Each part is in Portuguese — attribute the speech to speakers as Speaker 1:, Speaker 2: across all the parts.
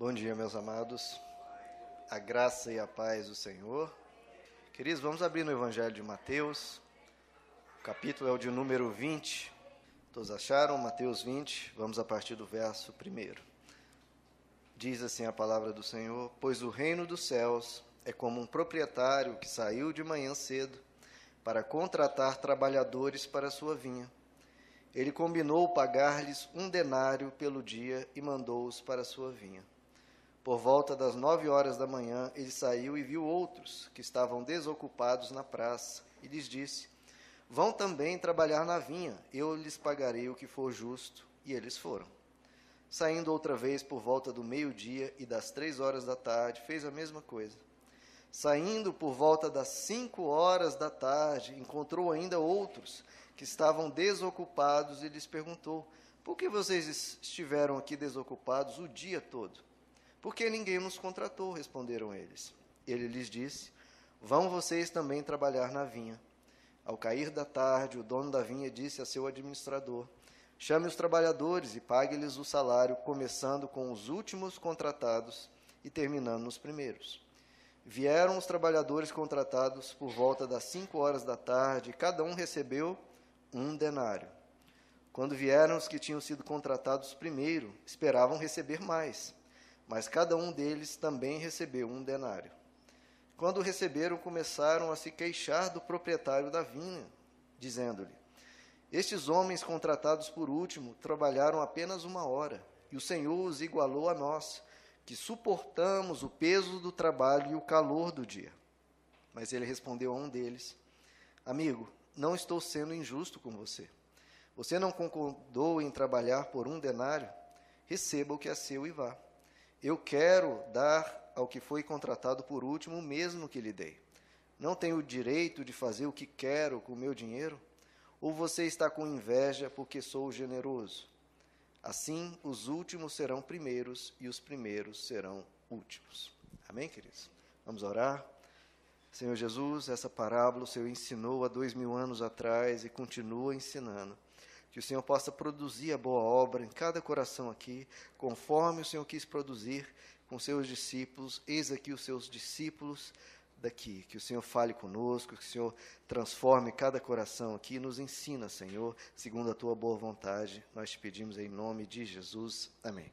Speaker 1: Bom dia, meus amados. A graça e a paz do Senhor. Queridos, vamos abrir no Evangelho de Mateus. O capítulo é o de número 20. Todos acharam? Mateus 20. Vamos a partir do verso 1. Diz assim a palavra do Senhor: Pois o reino dos céus é como um proprietário que saiu de manhã cedo para contratar trabalhadores para a sua vinha. Ele combinou pagar-lhes um denário pelo dia e mandou-os para a sua vinha. Por volta das nove horas da manhã, ele saiu e viu outros que estavam desocupados na praça, e lhes disse: Vão também trabalhar na vinha, eu lhes pagarei o que for justo. E eles foram. Saindo outra vez por volta do meio-dia e das três horas da tarde, fez a mesma coisa. Saindo por volta das cinco horas da tarde, encontrou ainda outros que estavam desocupados e lhes perguntou: Por que vocês estiveram aqui desocupados o dia todo? Porque ninguém nos contratou, responderam eles. Ele lhes disse: Vão vocês também trabalhar na vinha. Ao cair da tarde, o dono da vinha disse a seu administrador: Chame os trabalhadores e pague-lhes o salário, começando com os últimos contratados e terminando nos primeiros. Vieram os trabalhadores contratados por volta das cinco horas da tarde, e cada um recebeu um denário. Quando vieram os que tinham sido contratados primeiro, esperavam receber mais mas cada um deles também recebeu um denário. Quando receberam, começaram a se queixar do proprietário da vinha, dizendo-lhe: Estes homens contratados por último trabalharam apenas uma hora, e o Senhor os igualou a nós, que suportamos o peso do trabalho e o calor do dia. Mas ele respondeu a um deles: Amigo, não estou sendo injusto com você. Você não concordou em trabalhar por um denário? Receba o que é seu e vá. Eu quero dar ao que foi contratado por último o mesmo que lhe dei. Não tenho o direito de fazer o que quero com o meu dinheiro? Ou você está com inveja porque sou generoso? Assim, os últimos serão primeiros e os primeiros serão últimos. Amém, queridos? Vamos orar? Senhor Jesus, essa parábola o Senhor ensinou há dois mil anos atrás e continua ensinando. Que o Senhor possa produzir a boa obra em cada coração aqui, conforme o Senhor quis produzir com seus discípulos. Eis aqui os seus discípulos daqui. Que o Senhor fale conosco, que o Senhor transforme cada coração aqui e nos ensina, Senhor, segundo a tua boa vontade. Nós te pedimos em nome de Jesus. Amém.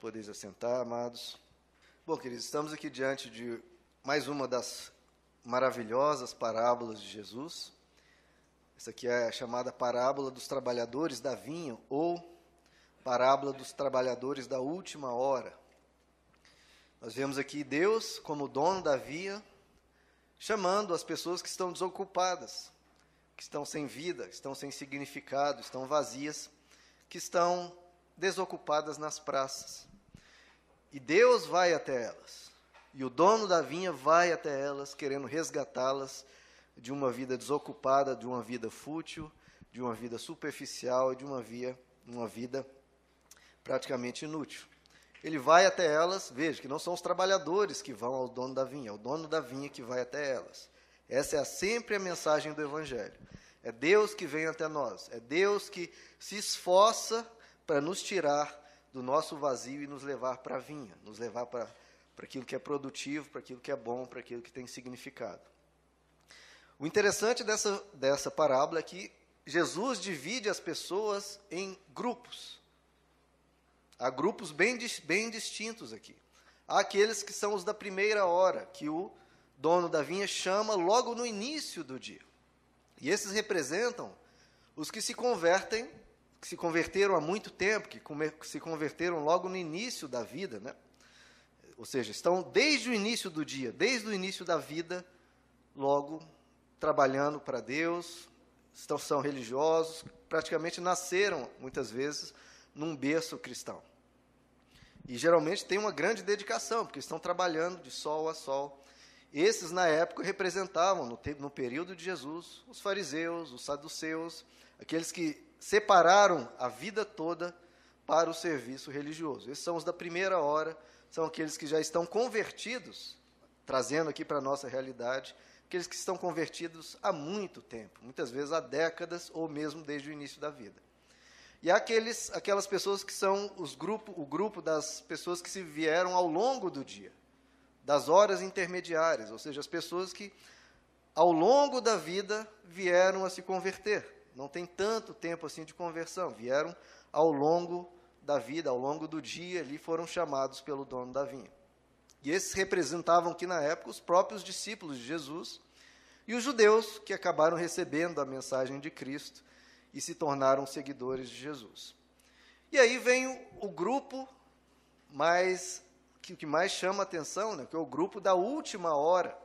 Speaker 1: Podeis assentar, amados. Bom, queridos, estamos aqui diante de mais uma das maravilhosas parábolas de Jesus. Essa aqui é a chamada parábola dos trabalhadores da vinha ou parábola dos trabalhadores da última hora. Nós vemos aqui Deus como dono da vinha, chamando as pessoas que estão desocupadas, que estão sem vida, estão sem significado, estão vazias, que estão desocupadas nas praças. E Deus vai até elas. E o dono da vinha vai até elas, querendo resgatá-las de uma vida desocupada, de uma vida fútil, de uma vida superficial, de uma, via, uma vida praticamente inútil. Ele vai até elas, veja que não são os trabalhadores que vão ao dono da vinha, é o dono da vinha que vai até elas. Essa é sempre a mensagem do Evangelho. É Deus que vem até nós, é Deus que se esforça para nos tirar do nosso vazio e nos levar para a vinha, nos levar para aquilo que é produtivo, para aquilo que é bom, para aquilo que tem significado. O interessante dessa, dessa parábola é que Jesus divide as pessoas em grupos. Há grupos bem, bem distintos aqui. Há aqueles que são os da primeira hora, que o dono da vinha chama logo no início do dia. E esses representam os que se convertem, que se converteram há muito tempo, que se converteram logo no início da vida, né? Ou seja, estão desde o início do dia, desde o início da vida, logo trabalhando para Deus, estão, são religiosos, praticamente nasceram, muitas vezes, num berço cristão. E geralmente tem uma grande dedicação, porque estão trabalhando de sol a sol. Esses, na época, representavam, no, no período de Jesus, os fariseus, os saduceus, aqueles que separaram a vida toda para o serviço religioso. Esses são os da primeira hora, são aqueles que já estão convertidos, trazendo aqui para a nossa realidade, aqueles que estão convertidos há muito tempo, muitas vezes há décadas ou mesmo desde o início da vida. e há aqueles, aquelas pessoas que são os grupo, o grupo das pessoas que se vieram ao longo do dia, das horas intermediárias, ou seja, as pessoas que ao longo da vida vieram a se converter. Não tem tanto tempo assim de conversão, vieram ao longo da vida, ao longo do dia, ali foram chamados pelo dono da vinha. E esses representavam aqui na época os próprios discípulos de Jesus e os judeus que acabaram recebendo a mensagem de Cristo e se tornaram seguidores de Jesus. E aí vem o, o grupo mais que o que mais chama atenção, né, que é o grupo da última hora,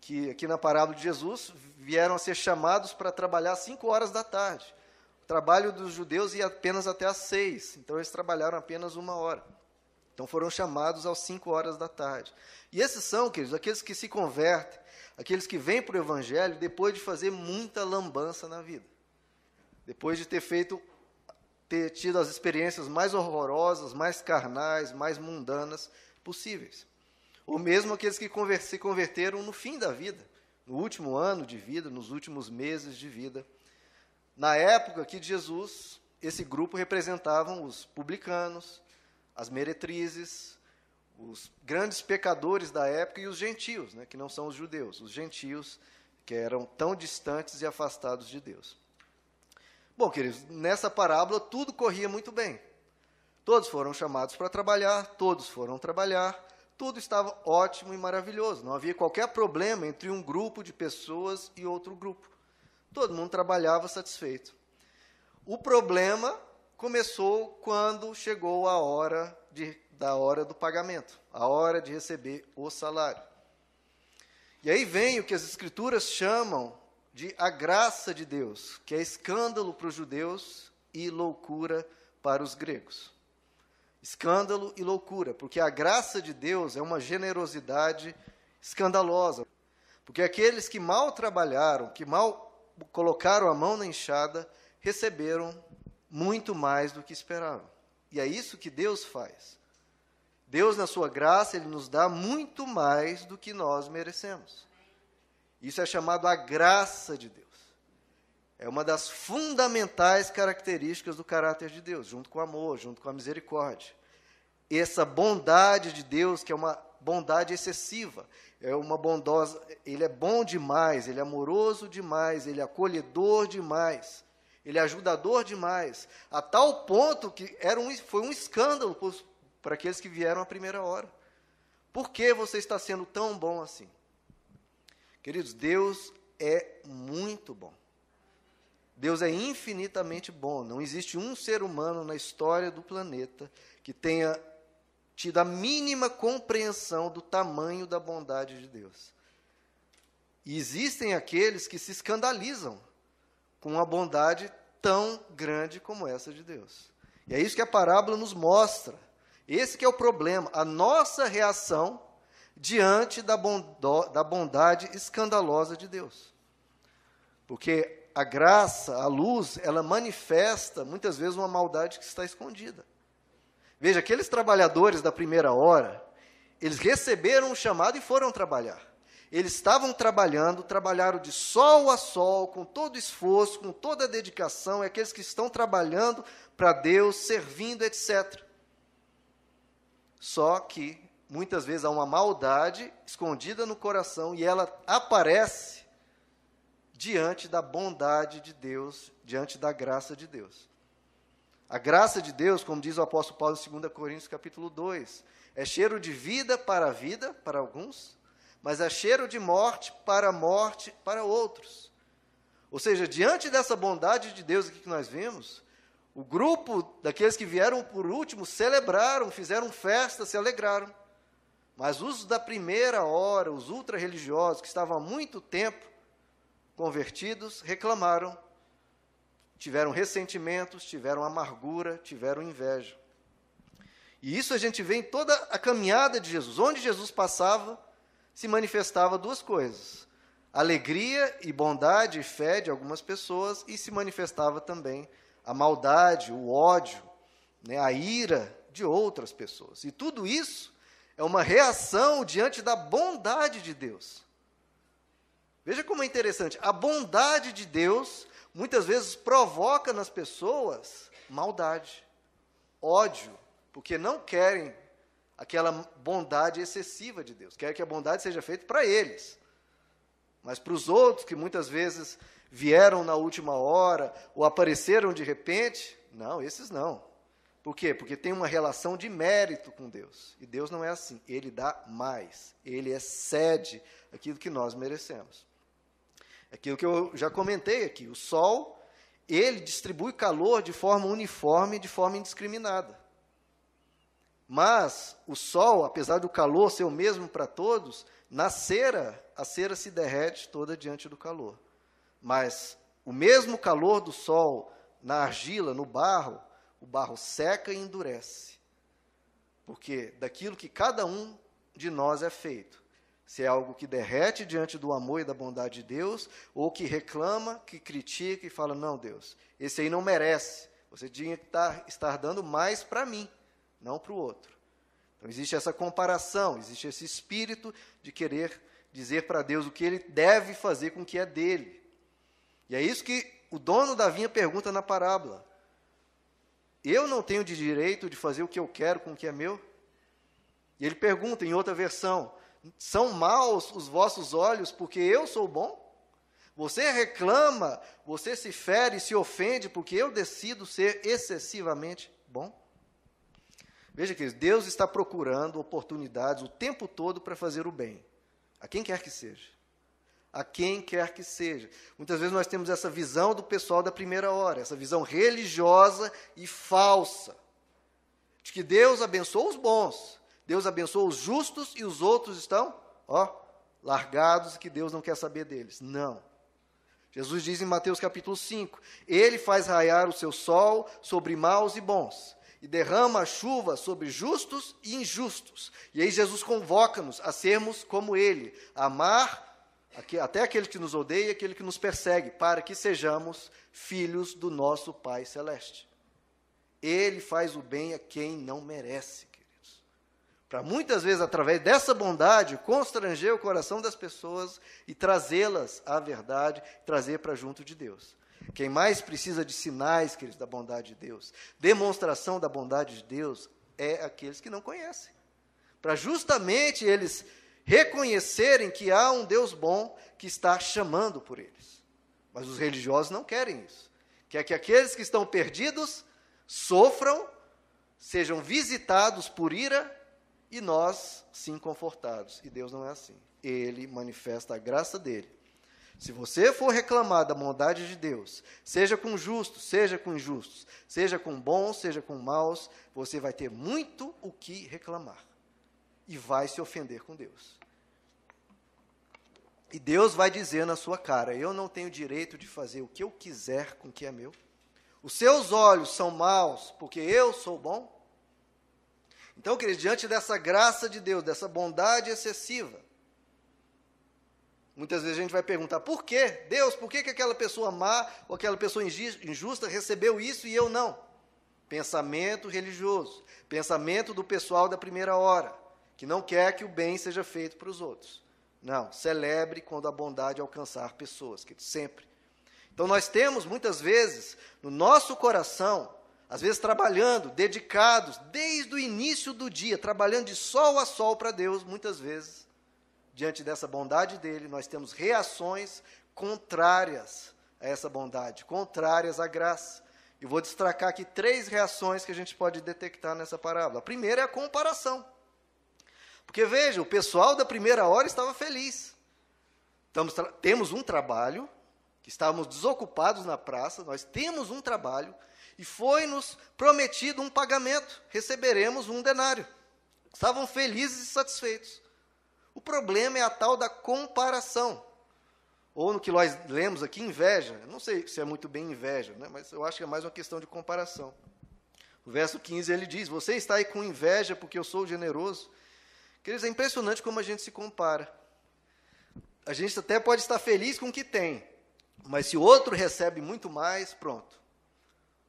Speaker 1: que aqui na parábola de Jesus vieram a ser chamados para trabalhar às cinco horas da tarde. O trabalho dos judeus ia apenas até às seis, então eles trabalharam apenas uma hora. Então foram chamados às cinco horas da tarde. E esses são, queridos, aqueles que se convertem, aqueles que vêm para o Evangelho depois de fazer muita lambança na vida. Depois de ter feito, ter tido as experiências mais horrorosas, mais carnais, mais mundanas possíveis. Ou mesmo aqueles que se converteram no fim da vida, no último ano de vida, nos últimos meses de vida. Na época aqui de Jesus, esse grupo representavam os publicanos, as meretrizes, os grandes pecadores da época e os gentios, né, que não são os judeus, os gentios que eram tão distantes e afastados de Deus. Bom, queridos, nessa parábola tudo corria muito bem. Todos foram chamados para trabalhar, todos foram trabalhar, tudo estava ótimo e maravilhoso. Não havia qualquer problema entre um grupo de pessoas e outro grupo. Todo mundo trabalhava satisfeito. O problema começou quando chegou a hora de, da hora do pagamento, a hora de receber o salário. E aí vem o que as escrituras chamam de a graça de Deus, que é escândalo para os judeus e loucura para os gregos escândalo e loucura, porque a graça de Deus é uma generosidade escandalosa. Porque aqueles que mal trabalharam, que mal colocaram a mão na enxada, receberam muito mais do que esperavam. E é isso que Deus faz. Deus, na sua graça, ele nos dá muito mais do que nós merecemos. Isso é chamado a graça de Deus. É uma das fundamentais características do caráter de Deus, junto com o amor, junto com a misericórdia. Essa bondade de Deus, que é uma bondade excessiva, é uma bondosa, ele é bom demais, ele é amoroso demais, ele é acolhedor demais, ele é ajudador demais, a tal ponto que era um, foi um escândalo para aqueles que vieram à primeira hora. Por que você está sendo tão bom assim? Queridos, Deus é muito bom. Deus é infinitamente bom. Não existe um ser humano na história do planeta que tenha tido a mínima compreensão do tamanho da bondade de Deus. E existem aqueles que se escandalizam com uma bondade tão grande como essa de Deus. E é isso que a parábola nos mostra. Esse que é o problema, a nossa reação diante da, da bondade escandalosa de Deus. Porque a graça, a luz, ela manifesta muitas vezes uma maldade que está escondida. Veja, aqueles trabalhadores da primeira hora, eles receberam o chamado e foram trabalhar. Eles estavam trabalhando, trabalharam de sol a sol, com todo esforço, com toda dedicação, é aqueles que estão trabalhando para Deus, servindo, etc. Só que muitas vezes há uma maldade escondida no coração e ela aparece diante da bondade de Deus, diante da graça de Deus. A graça de Deus, como diz o apóstolo Paulo em 2 Coríntios capítulo 2, é cheiro de vida para a vida, para alguns, mas é cheiro de morte para a morte para outros. Ou seja, diante dessa bondade de Deus aqui que nós vimos, o grupo daqueles que vieram por último celebraram, fizeram festa, se alegraram. Mas os da primeira hora, os ultra-religiosos, que estavam há muito tempo convertidos reclamaram, tiveram ressentimentos, tiveram amargura, tiveram inveja. E isso a gente vê em toda a caminhada de Jesus. Onde Jesus passava, se manifestava duas coisas: alegria e bondade e fé de algumas pessoas, e se manifestava também a maldade, o ódio, né, a ira de outras pessoas. E tudo isso é uma reação diante da bondade de Deus. Veja como é interessante. A bondade de Deus muitas vezes provoca nas pessoas maldade, ódio, porque não querem aquela bondade excessiva de Deus, querem que a bondade seja feita para eles. Mas para os outros, que muitas vezes vieram na última hora ou apareceram de repente, não, esses não. Por quê? Porque tem uma relação de mérito com Deus. E Deus não é assim. Ele dá mais. Ele excede aquilo que nós merecemos. Aquilo que eu já comentei aqui. O sol, ele distribui calor de forma uniforme, de forma indiscriminada. Mas o sol, apesar do calor ser o mesmo para todos, na cera, a cera se derrete toda diante do calor. Mas o mesmo calor do sol na argila, no barro, o barro seca e endurece. Porque daquilo que cada um de nós é feito, se é algo que derrete diante do amor e da bondade de Deus, ou que reclama, que critica e fala: não, Deus, esse aí não merece. Você tinha que estar, estar dando mais para mim, não para o outro. Então existe essa comparação, existe esse espírito de querer dizer para Deus o que ele deve fazer com o que é dele. E é isso que o dono da vinha pergunta na parábola. Eu não tenho de direito de fazer o que eu quero com o que é meu? E ele pergunta em outra versão: São maus os vossos olhos porque eu sou bom? Você reclama, você se fere, se ofende porque eu decido ser excessivamente bom? Veja que Deus está procurando oportunidades o tempo todo para fazer o bem, a quem quer que seja a quem quer que seja. Muitas vezes nós temos essa visão do pessoal da primeira hora, essa visão religiosa e falsa, de que Deus abençoa os bons, Deus abençoa os justos e os outros estão, ó, largados e que Deus não quer saber deles. Não. Jesus diz em Mateus capítulo 5: Ele faz raiar o seu sol sobre maus e bons, e derrama a chuva sobre justos e injustos. E aí Jesus convoca-nos a sermos como Ele, amar até aquele que nos odeia e aquele que nos persegue, para que sejamos filhos do nosso Pai Celeste. Ele faz o bem a quem não merece, queridos. Para muitas vezes, através dessa bondade, constranger o coração das pessoas e trazê-las à verdade, trazer para junto de Deus. Quem mais precisa de sinais, queridos, da bondade de Deus, demonstração da bondade de Deus, é aqueles que não conhecem. Para justamente eles reconhecerem que há um Deus bom que está chamando por eles. Mas os religiosos não querem isso. Quer que aqueles que estão perdidos sofram, sejam visitados por ira e nós sim confortados. E Deus não é assim. Ele manifesta a graça dele. Se você for reclamar da bondade de Deus, seja com justos, seja com injustos, seja com bons, seja com maus, você vai ter muito o que reclamar e vai se ofender com Deus. E Deus vai dizer na sua cara: Eu não tenho direito de fazer o que eu quiser com o que é meu. Os seus olhos são maus porque eu sou bom. Então, queridos, diante dessa graça de Deus, dessa bondade excessiva, muitas vezes a gente vai perguntar: por quê? Deus, por que, que aquela pessoa má ou aquela pessoa injusta recebeu isso e eu não? Pensamento religioso, pensamento do pessoal da primeira hora que não quer que o bem seja feito para os outros. Não, celebre quando a bondade alcançar pessoas, que sempre. Então nós temos muitas vezes no nosso coração, às vezes trabalhando, dedicados desde o início do dia, trabalhando de sol a sol para Deus, muitas vezes, diante dessa bondade dele, nós temos reações contrárias a essa bondade, contrárias à graça. E vou destacar aqui três reações que a gente pode detectar nessa parábola. A primeira é a comparação. Porque veja, o pessoal da primeira hora estava feliz. Estamos, temos um trabalho, que estávamos desocupados na praça, nós temos um trabalho, e foi-nos prometido um pagamento, receberemos um denário. Estavam felizes e satisfeitos. O problema é a tal da comparação. Ou no que nós lemos aqui, inveja. Eu não sei se é muito bem inveja, né? mas eu acho que é mais uma questão de comparação. O verso 15 ele diz: Você está aí com inveja porque eu sou generoso Queridos, é impressionante como a gente se compara. A gente até pode estar feliz com o que tem, mas se o outro recebe muito mais, pronto.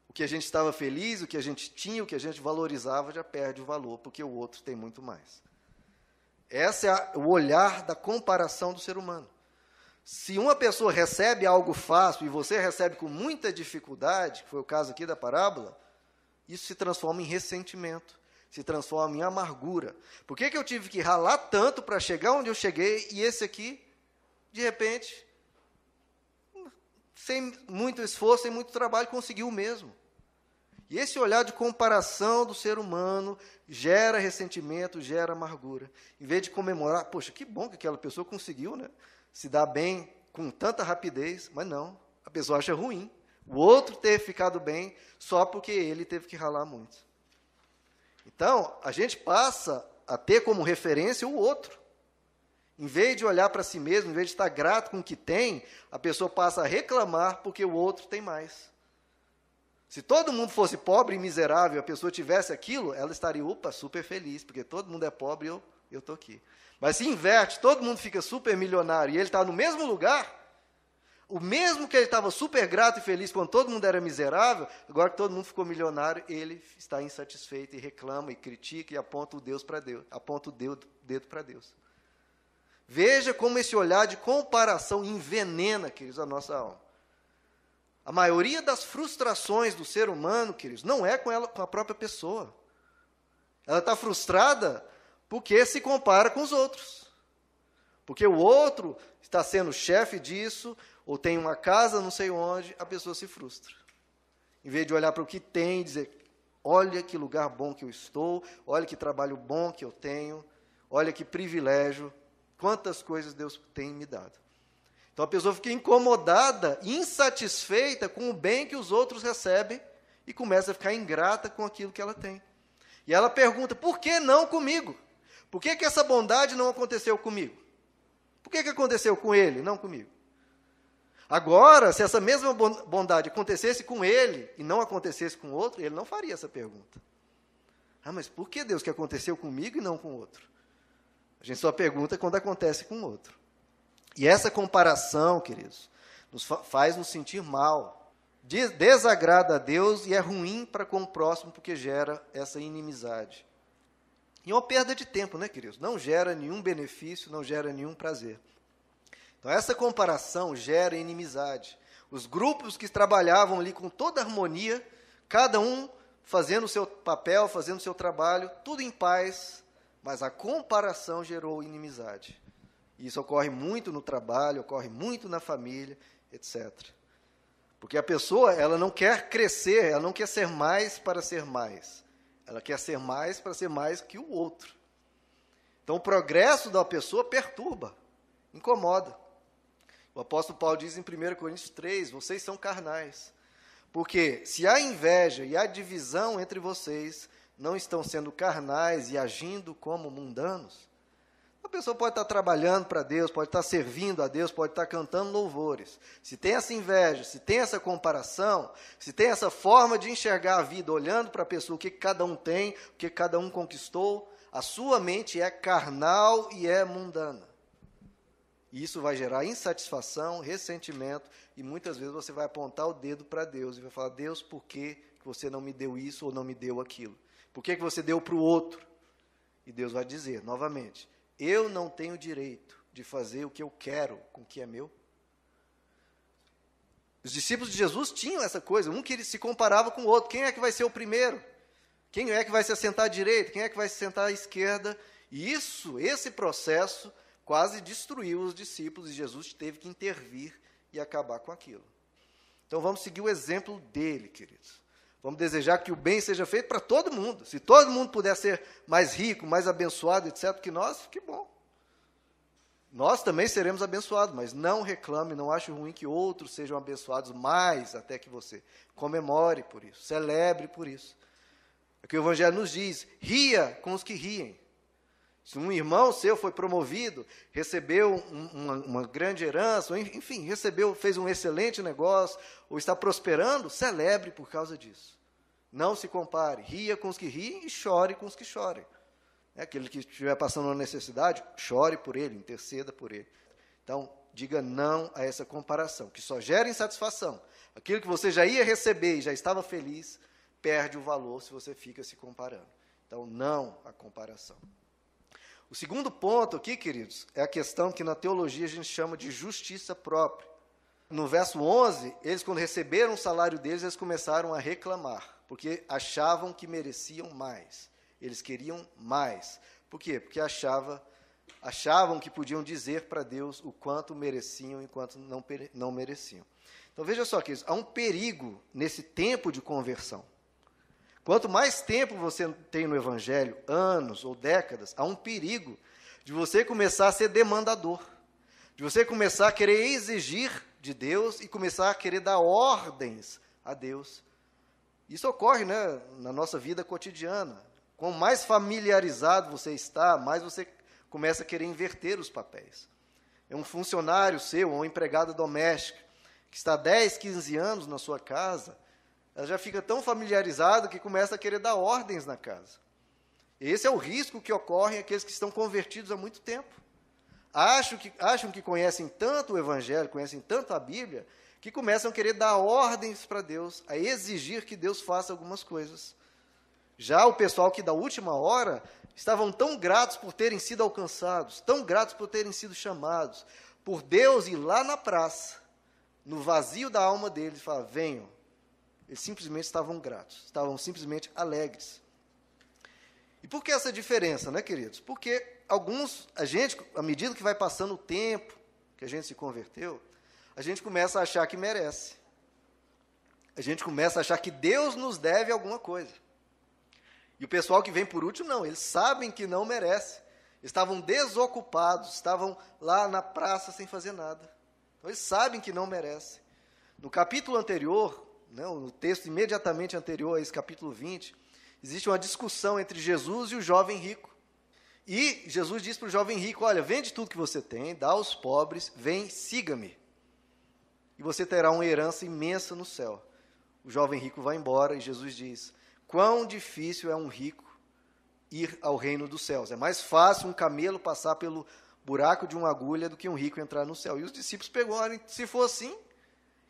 Speaker 1: O que a gente estava feliz, o que a gente tinha, o que a gente valorizava, já perde o valor, porque o outro tem muito mais. Esse é o olhar da comparação do ser humano. Se uma pessoa recebe algo fácil e você recebe com muita dificuldade, que foi o caso aqui da parábola, isso se transforma em ressentimento, se transforma em amargura. Por que, que eu tive que ralar tanto para chegar onde eu cheguei e esse aqui, de repente, sem muito esforço, sem muito trabalho, conseguiu o mesmo? E esse olhar de comparação do ser humano gera ressentimento, gera amargura. Em vez de comemorar, poxa, que bom que aquela pessoa conseguiu né, se dar bem com tanta rapidez, mas não, a pessoa acha ruim. O outro ter ficado bem só porque ele teve que ralar muito. Então, a gente passa a ter como referência o outro. Em vez de olhar para si mesmo, em vez de estar grato com o que tem, a pessoa passa a reclamar porque o outro tem mais. Se todo mundo fosse pobre e miserável, a pessoa tivesse aquilo, ela estaria, opa, super feliz, porque todo mundo é pobre e eu estou aqui. Mas se inverte, todo mundo fica super milionário e ele está no mesmo lugar, o mesmo que ele estava super grato e feliz quando todo mundo era miserável, agora que todo mundo ficou milionário, ele está insatisfeito e reclama e critica e aponta o Deus para Deus, aponta o dedo para Deus. Veja como esse olhar de comparação envenena, queridos, a nossa alma. A maioria das frustrações do ser humano, queridos, não é com ela, com a própria pessoa. Ela está frustrada porque se compara com os outros. Porque o outro está sendo chefe disso, ou tem uma casa não sei onde, a pessoa se frustra. Em vez de olhar para o que tem e dizer: olha que lugar bom que eu estou, olha que trabalho bom que eu tenho, olha que privilégio, quantas coisas Deus tem me dado. Então a pessoa fica incomodada, insatisfeita com o bem que os outros recebem e começa a ficar ingrata com aquilo que ela tem. E ela pergunta: por que não comigo? Por que, que essa bondade não aconteceu comigo? Por que, que aconteceu com ele, não comigo? Agora, se essa mesma bondade acontecesse com ele e não acontecesse com outro, ele não faria essa pergunta. Ah, mas por que Deus que aconteceu comigo e não com outro? A gente só pergunta quando acontece com outro. E essa comparação, queridos, nos faz nos sentir mal. Desagrada a Deus e é ruim para com o próximo porque gera essa inimizade. E é uma perda de tempo, né, queridos? Não gera nenhum benefício, não gera nenhum prazer. Então, essa comparação gera inimizade. Os grupos que trabalhavam ali com toda harmonia, cada um fazendo o seu papel, fazendo o seu trabalho, tudo em paz, mas a comparação gerou inimizade. Isso ocorre muito no trabalho, ocorre muito na família, etc. Porque a pessoa, ela não quer crescer, ela não quer ser mais para ser mais. Ela quer ser mais para ser mais que o outro. Então, o progresso da pessoa perturba, incomoda. O apóstolo Paulo diz em 1 Coríntios 3: vocês são carnais. Porque se há inveja e há divisão entre vocês, não estão sendo carnais e agindo como mundanos? A pessoa pode estar trabalhando para Deus, pode estar servindo a Deus, pode estar cantando louvores. Se tem essa inveja, se tem essa comparação, se tem essa forma de enxergar a vida, olhando para a pessoa, o que cada um tem, o que cada um conquistou, a sua mente é carnal e é mundana. E isso vai gerar insatisfação, ressentimento, e muitas vezes você vai apontar o dedo para Deus e vai falar: Deus, por que você não me deu isso ou não me deu aquilo? Por que você deu para o outro? E Deus vai dizer novamente: eu não tenho direito de fazer o que eu quero com o que é meu? Os discípulos de Jesus tinham essa coisa, um que se comparava com o outro. Quem é que vai ser o primeiro? Quem é que vai se assentar à direita? Quem é que vai se sentar à esquerda? E isso, esse processo, quase destruiu os discípulos e Jesus teve que intervir e acabar com aquilo. Então vamos seguir o exemplo dele, queridos. Vamos desejar que o bem seja feito para todo mundo. Se todo mundo puder ser mais rico, mais abençoado, etc., que nós, que bom. Nós também seremos abençoados, mas não reclame, não ache ruim que outros sejam abençoados mais até que você. Comemore por isso, celebre por isso. É o que o Evangelho nos diz: ria com os que riem. Se um irmão seu foi promovido, recebeu um, uma, uma, grande herança, enfim, recebeu, fez um excelente negócio, ou está prosperando, celebre por causa disso. Não se compare. Ria com os que riem e chore com os que chorem. É aquele que estiver passando uma necessidade, chore por ele, interceda por ele. Então, diga não a essa comparação, que só gera insatisfação. Aquilo que você já ia receber e já estava feliz, perde o valor se você fica se comparando. Então, não a comparação. O segundo ponto aqui, queridos, é a questão que na teologia a gente chama de justiça própria. No verso 11, eles, quando receberam o salário deles, eles começaram a reclamar. porque achavam que mereciam mais. Eles queriam mais. Por quê? Porque achava, achavam que podiam dizer para Deus o quanto mereciam e quanto não, não mereciam. Então veja só que há um perigo nesse tempo de conversão. Quanto mais tempo você tem no Evangelho, anos ou décadas, há um perigo de você começar a ser demandador, de você começar a querer exigir de Deus e começar a querer dar ordens a Deus. Isso ocorre né, na nossa vida cotidiana. Quanto mais familiarizado você está, mais você começa a querer inverter os papéis. É um funcionário seu, ou um empregado doméstico, que está 10, 15 anos na sua casa, ela já fica tão familiarizada que começa a querer dar ordens na casa. Esse é o risco que ocorre aqueles que estão convertidos há muito tempo. Acham que, acham que conhecem tanto o Evangelho, conhecem tanto a Bíblia, que começam a querer dar ordens para Deus, a exigir que Deus faça algumas coisas. Já o pessoal que da última hora estavam tão gratos por terem sido alcançados, tão gratos por terem sido chamados, por Deus ir lá na praça, no vazio da alma deles, e falar: venham. Eles simplesmente estavam gratos, estavam simplesmente alegres. E por que essa diferença, né, queridos? Porque alguns, a gente, à medida que vai passando o tempo que a gente se converteu, a gente começa a achar que merece. A gente começa a achar que Deus nos deve alguma coisa. E o pessoal que vem por último, não, eles sabem que não merece. Estavam desocupados, estavam lá na praça sem fazer nada. Então, eles sabem que não merece. No capítulo anterior, né, no texto imediatamente anterior a esse capítulo 20, existe uma discussão entre Jesus e o jovem rico. E Jesus diz para o jovem rico: Olha, vende tudo que você tem, dá aos pobres, vem, siga-me. E você terá uma herança imensa no céu. O jovem rico vai embora e Jesus diz: Quão difícil é um rico ir ao reino dos céus. É mais fácil um camelo passar pelo buraco de uma agulha do que um rico entrar no céu. E os discípulos perguntaram: se for assim,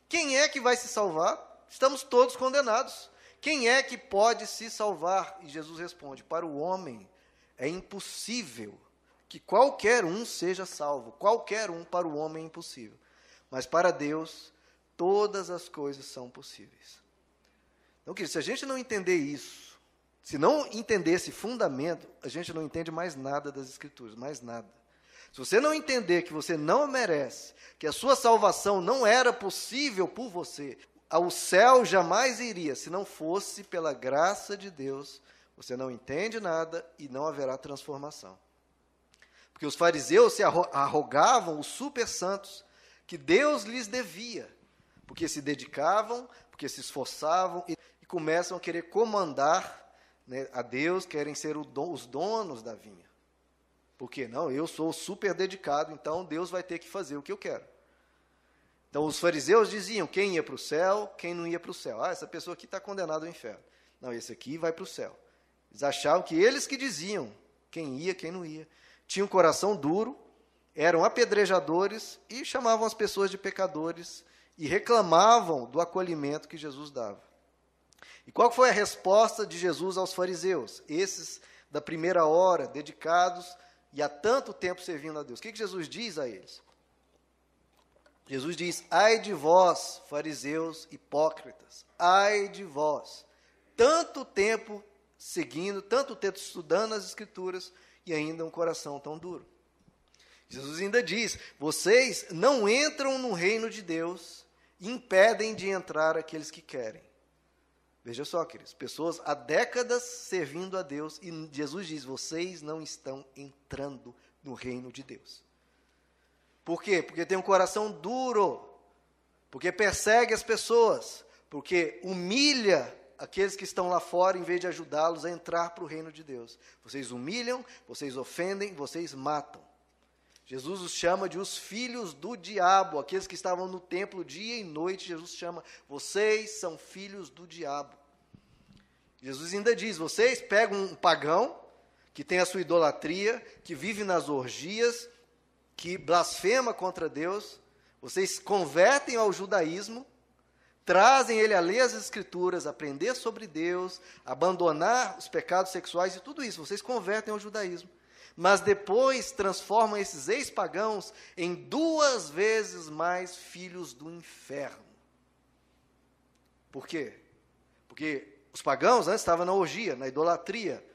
Speaker 1: quem é que vai se salvar? Estamos todos condenados. Quem é que pode se salvar? E Jesus responde: Para o homem é impossível que qualquer um seja salvo. Qualquer um para o homem é impossível. Mas para Deus, todas as coisas são possíveis. Então, querido, se a gente não entender isso, se não entender esse fundamento, a gente não entende mais nada das Escrituras, mais nada. Se você não entender que você não merece, que a sua salvação não era possível por você, ao céu jamais iria se não fosse pela graça de Deus. Você não entende nada e não haverá transformação. Porque os fariseus se arrogavam os super santos que Deus lhes devia, porque se dedicavam, porque se esforçavam e, começam a querer comandar né, a Deus, querem ser don, os donos da vinha. Porque não, eu sou super dedicado, então Deus vai ter que fazer o que eu quero. Então, os fariseus diziam quem ia para o céu, quem não ia para o céu. Ah, essa pessoa aqui está condenada ao inferno. Não, esse aqui vai para o céu. Eles achavam que eles que diziam quem ia, quem não ia. Tinham um coração duro, eram apedrejadores e chamavam as pessoas de pecadores e reclamavam do acolhimento que Jesus dava. E qual foi a resposta de Jesus aos fariseus? Esses da primeira hora, dedicados e há tanto tempo servindo a Deus. O que, que Jesus diz a eles? Jesus diz: Ai de vós, fariseus hipócritas, ai de vós, tanto tempo seguindo, tanto tempo estudando as Escrituras e ainda um coração tão duro. Jesus ainda diz: Vocês não entram no reino de Deus e impedem de entrar aqueles que querem. Veja só, queridos, pessoas há décadas servindo a Deus e Jesus diz: Vocês não estão entrando no reino de Deus. Por quê? Porque tem um coração duro, porque persegue as pessoas, porque humilha aqueles que estão lá fora em vez de ajudá-los a entrar para o reino de Deus. Vocês humilham, vocês ofendem, vocês matam. Jesus os chama de os filhos do diabo, aqueles que estavam no templo dia e noite. Jesus chama, vocês são filhos do diabo. Jesus ainda diz: vocês pegam um pagão que tem a sua idolatria, que vive nas orgias, que blasfema contra Deus, vocês convertem ao judaísmo, trazem ele a ler as escrituras, aprender sobre Deus, abandonar os pecados sexuais e tudo isso, vocês convertem ao judaísmo. Mas depois transformam esses ex-pagãos em duas vezes mais filhos do inferno. Por quê? Porque Os pagãos antes estavam na orgia, na idolatria,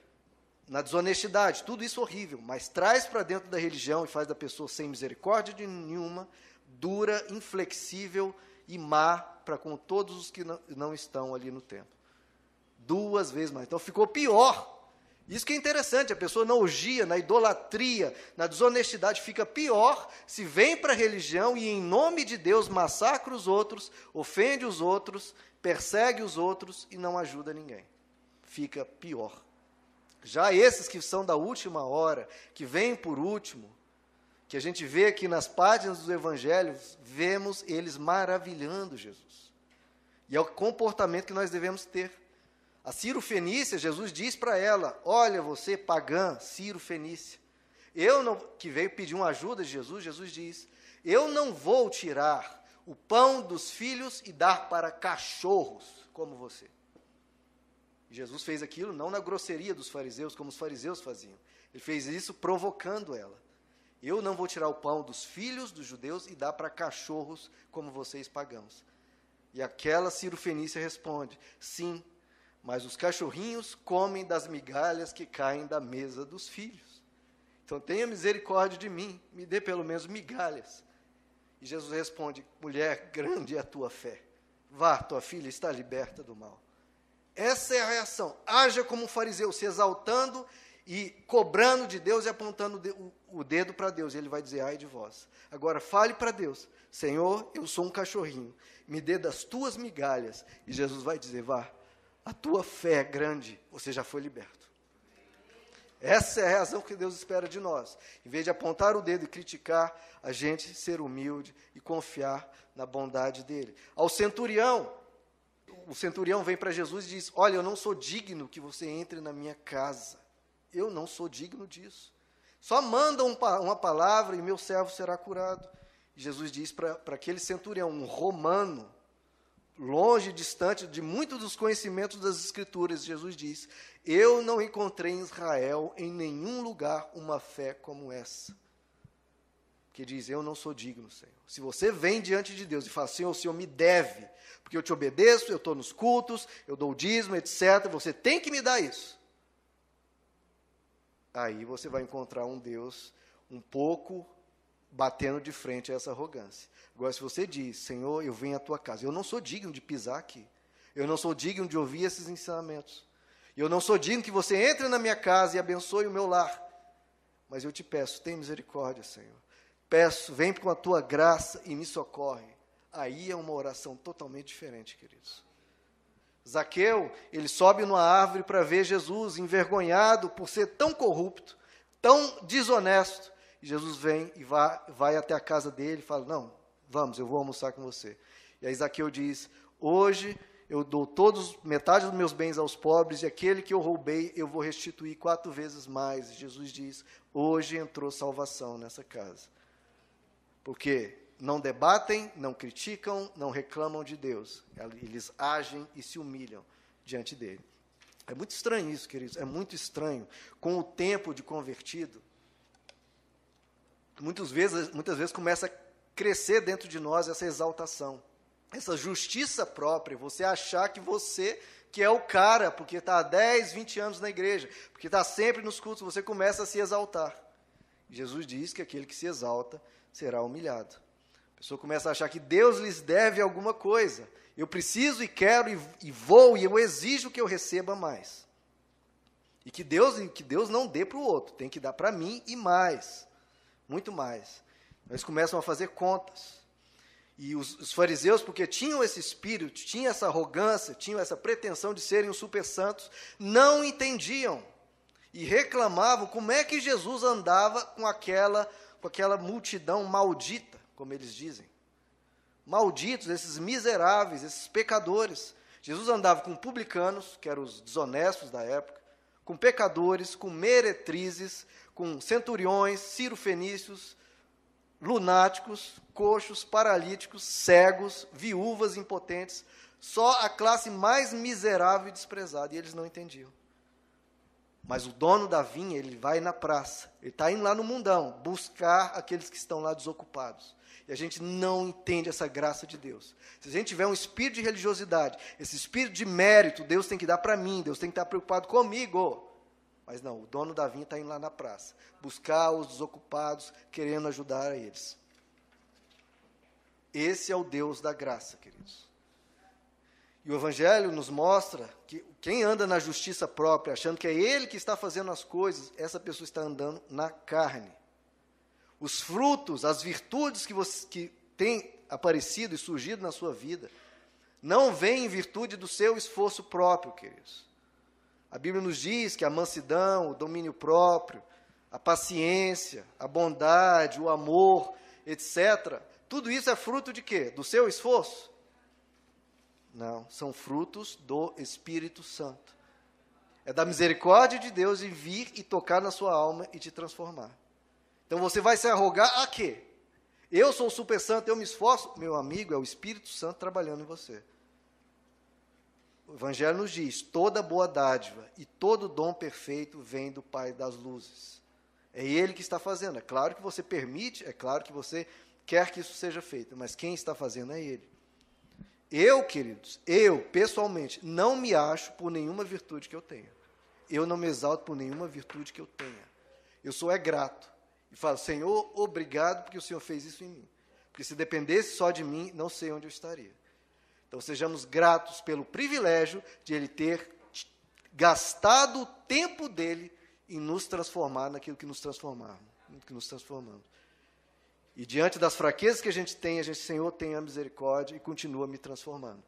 Speaker 1: na desonestidade, tudo isso horrível, mas traz para dentro da religião e faz da pessoa sem misericórdia de nenhuma, dura, inflexível e má para com todos os que não, não estão ali no templo. Duas vezes mais. Então ficou pior. Isso que é interessante, a pessoa na orgia, na idolatria, na desonestidade fica pior se vem para a religião e em nome de Deus massacra os outros, ofende os outros, persegue os outros e não ajuda ninguém. Fica pior. Já esses que são da última hora, que vêm por último, que a gente vê aqui nas páginas dos evangelhos, vemos eles maravilhando Jesus. E é o comportamento que nós devemos ter. A Ciro Fenícia, Jesus diz para ela: Olha, você pagã, Ciro Fenícia, eu não, que veio pedir uma ajuda de Jesus, Jesus diz: Eu não vou tirar o pão dos filhos e dar para cachorros como você. Jesus fez aquilo não na grosseria dos fariseus, como os fariseus faziam. Ele fez isso provocando ela. Eu não vou tirar o pão dos filhos dos judeus e dar para cachorros como vocês pagãos. E aquela Ciro Fenícia responde: Sim, mas os cachorrinhos comem das migalhas que caem da mesa dos filhos. Então tenha misericórdia de mim, me dê pelo menos migalhas. E Jesus responde: Mulher, grande é a tua fé. Vá, tua filha está liberta do mal. Essa é a reação. Haja como um fariseu, se exaltando e cobrando de Deus e apontando o dedo para Deus. Ele vai dizer: Ai de vós. Agora fale para Deus: Senhor, eu sou um cachorrinho, me dê das tuas migalhas. E Jesus vai dizer: Vá, a tua fé é grande, você já foi liberto. Essa é a razão que Deus espera de nós. Em vez de apontar o dedo e criticar, a gente ser humilde e confiar na bondade dele. Ao centurião, o centurião vem para Jesus e diz: Olha, eu não sou digno que você entre na minha casa. Eu não sou digno disso. Só manda um, uma palavra e meu servo será curado. Jesus diz para aquele centurião, um romano, longe, distante de muitos dos conhecimentos das Escrituras, Jesus diz: Eu não encontrei em Israel, em nenhum lugar, uma fé como essa. Que diz: Eu não sou digno, Senhor. Se você vem diante de Deus e fala: Senhor, o Senhor me deve, porque eu te obedeço, eu estou nos cultos, eu dou o dízimo, etc., você tem que me dar isso. Aí você vai encontrar um Deus um pouco batendo de frente a essa arrogância. Agora, se você diz, Senhor, eu venho à tua casa, eu não sou digno de pisar aqui, eu não sou digno de ouvir esses ensinamentos, eu não sou digno que você entre na minha casa e abençoe o meu lar, mas eu te peço, tem misericórdia, Senhor. Peço, vem com a tua graça e me socorre. Aí é uma oração totalmente diferente, queridos. Zaqueu, ele sobe numa árvore para ver Jesus, envergonhado por ser tão corrupto, tão desonesto. Jesus vem e vai, vai até a casa dele e fala: Não, vamos, eu vou almoçar com você. E aí Zaqueu diz: Hoje eu dou todos, metade dos meus bens aos pobres, e aquele que eu roubei eu vou restituir quatro vezes mais. Jesus diz: Hoje entrou salvação nessa casa. Porque não debatem, não criticam, não reclamam de Deus. Eles agem e se humilham diante dele. É muito estranho isso, queridos. É muito estranho. Com o tempo de convertido, muitas vezes, muitas vezes começa a crescer dentro de nós essa exaltação, essa justiça própria, você achar que você que é o cara, porque está há 10, 20 anos na igreja, porque está sempre nos cultos, você começa a se exaltar. Jesus diz que aquele que se exalta será humilhado. A pessoa começa a achar que Deus lhes deve alguma coisa. Eu preciso e quero e, e vou e eu exijo que eu receba mais. E que Deus, que Deus não dê para o outro, tem que dar para mim e mais muito mais. Eles começam a fazer contas. E os, os, fariseus, porque tinham esse espírito, tinham essa arrogância, tinham essa pretensão de serem os super santos, não entendiam e reclamavam como é que Jesus andava com aquela, com aquela multidão maldita, como eles dizem. Malditos, esses miseráveis, esses pecadores. Jesus andava com publicanos, que eram os desonestos da época, com pecadores, com meretrizes, com centuriões, cirofenícios, lunáticos, coxos, paralíticos, cegos, viúvas impotentes, só a classe mais miserável e desprezada, e eles não entendiam. Mas o dono da vinha, ele vai na praça, ele está indo lá no mundão, buscar aqueles que estão lá desocupados. E a gente não entende essa graça de Deus. Se a gente tiver um espírito de religiosidade, esse espírito de mérito, Deus tem que dar para mim, Deus tem que estar preocupado comigo. Mas não, o dono da vinha está indo lá na praça, buscar os desocupados, querendo ajudar a eles. Esse é o Deus da graça, queridos. E o Evangelho nos mostra que quem anda na justiça própria, achando que é ele que está fazendo as coisas, essa pessoa está andando na carne. Os frutos, as virtudes que, você, que têm aparecido e surgido na sua vida, não vêm em virtude do seu esforço próprio, queridos. A Bíblia nos diz que a mansidão, o domínio próprio, a paciência, a bondade, o amor, etc., tudo isso é fruto de quê? Do seu esforço? Não, são frutos do Espírito Santo. É da misericórdia de Deus em vir e tocar na sua alma e te transformar. Então você vai se arrogar a quê? Eu sou super santo, eu me esforço. Meu amigo, é o Espírito Santo trabalhando em você. O Evangelho nos diz: toda boa dádiva e todo dom perfeito vem do Pai das luzes. É Ele que está fazendo. É claro que você permite, é claro que você quer que isso seja feito, mas quem está fazendo é Ele. Eu, queridos, eu, pessoalmente, não me acho por nenhuma virtude que eu tenha. Eu não me exalto por nenhuma virtude que eu tenha. Eu sou é grato. E falo, Senhor, obrigado porque o Senhor fez isso em mim. Porque se dependesse só de mim, não sei onde eu estaria. Então sejamos gratos pelo privilégio de Ele ter gastado o tempo dele em nos transformar naquilo que nos transformamos, que nos transformamos. E diante das fraquezas que a gente tem, a gente, Senhor, tenha misericórdia e continua me transformando.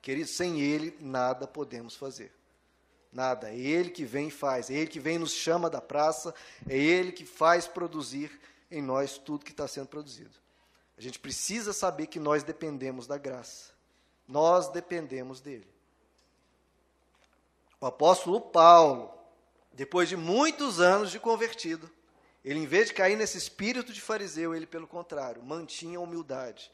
Speaker 1: Querido, sem Ele, nada podemos fazer. Nada. É Ele que vem e faz. É Ele que vem e nos chama da praça. É Ele que faz produzir em nós tudo que está sendo produzido. A gente precisa saber que nós dependemos da graça. Nós dependemos dele. O apóstolo Paulo, depois de muitos anos de convertido, ele, em vez de cair nesse espírito de fariseu, ele, pelo contrário, mantinha a humildade.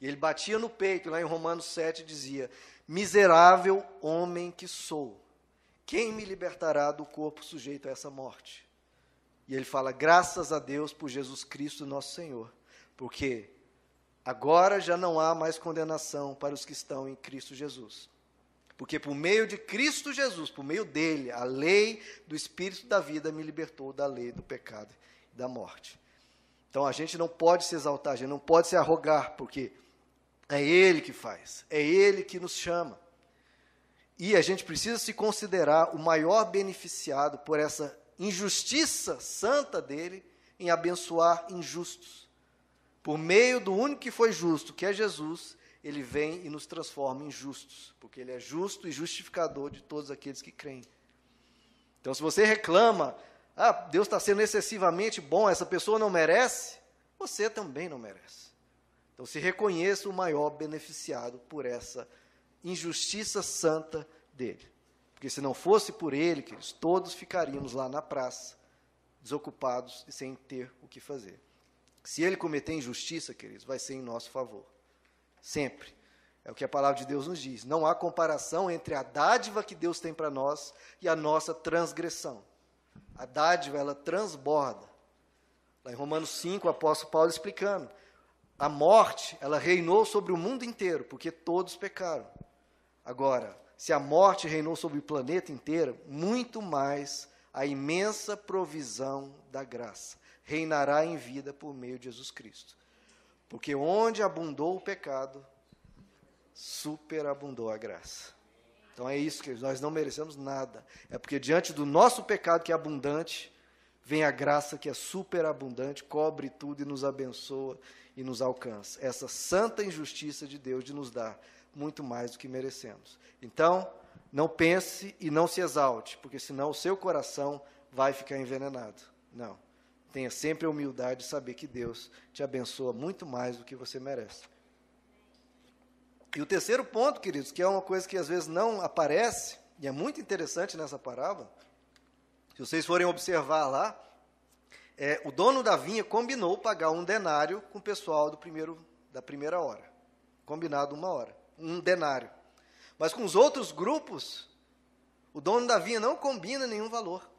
Speaker 1: E ele batia no peito, lá em Romanos 7 dizia: Miserável homem que sou, quem me libertará do corpo sujeito a essa morte? E ele fala: Graças a Deus por Jesus Cristo, nosso Senhor, porque agora já não há mais condenação para os que estão em Cristo Jesus. Porque por meio de Cristo Jesus, por meio dele, a lei do Espírito da vida me libertou da lei do pecado da morte. Então a gente não pode se exaltar, a gente não pode se arrogar, porque é Ele que faz, é Ele que nos chama. E a gente precisa se considerar o maior beneficiado por essa injustiça santa dele em abençoar injustos. Por meio do único que foi justo, que é Jesus, ele vem e nos transforma em justos, porque ele é justo e justificador de todos aqueles que creem. Então, se você reclama ah, Deus está sendo excessivamente bom, essa pessoa não merece, você também não merece. Então se reconheça o maior beneficiado por essa injustiça santa dele. Porque se não fosse por ele, queridos, todos ficaríamos lá na praça, desocupados e sem ter o que fazer. Se ele cometer injustiça, queridos, vai ser em nosso favor. Sempre. É o que a palavra de Deus nos diz. Não há comparação entre a dádiva que Deus tem para nós e a nossa transgressão. A dádiva, ela transborda. Lá em Romanos 5, o apóstolo Paulo explicando. A morte, ela reinou sobre o mundo inteiro, porque todos pecaram. Agora, se a morte reinou sobre o planeta inteiro, muito mais a imensa provisão da graça reinará em vida por meio de Jesus Cristo. Porque onde abundou o pecado, superabundou a graça. Então é isso que nós não merecemos nada. É porque diante do nosso pecado que é abundante, vem a graça que é superabundante, cobre tudo e nos abençoa e nos alcança. Essa santa injustiça de Deus de nos dar muito mais do que merecemos. Então, não pense e não se exalte, porque senão o seu coração vai ficar envenenado. Não. Tenha sempre a humildade de saber que Deus te abençoa muito mais do que você merece. E o terceiro ponto, queridos, que é uma coisa que às vezes não aparece, e é muito interessante nessa parábola, se vocês forem observar lá, é, o dono da vinha combinou pagar um denário com o pessoal do primeiro, da primeira hora. Combinado uma hora. Um denário. Mas com os outros grupos, O dono da vinha não combina nenhum valor.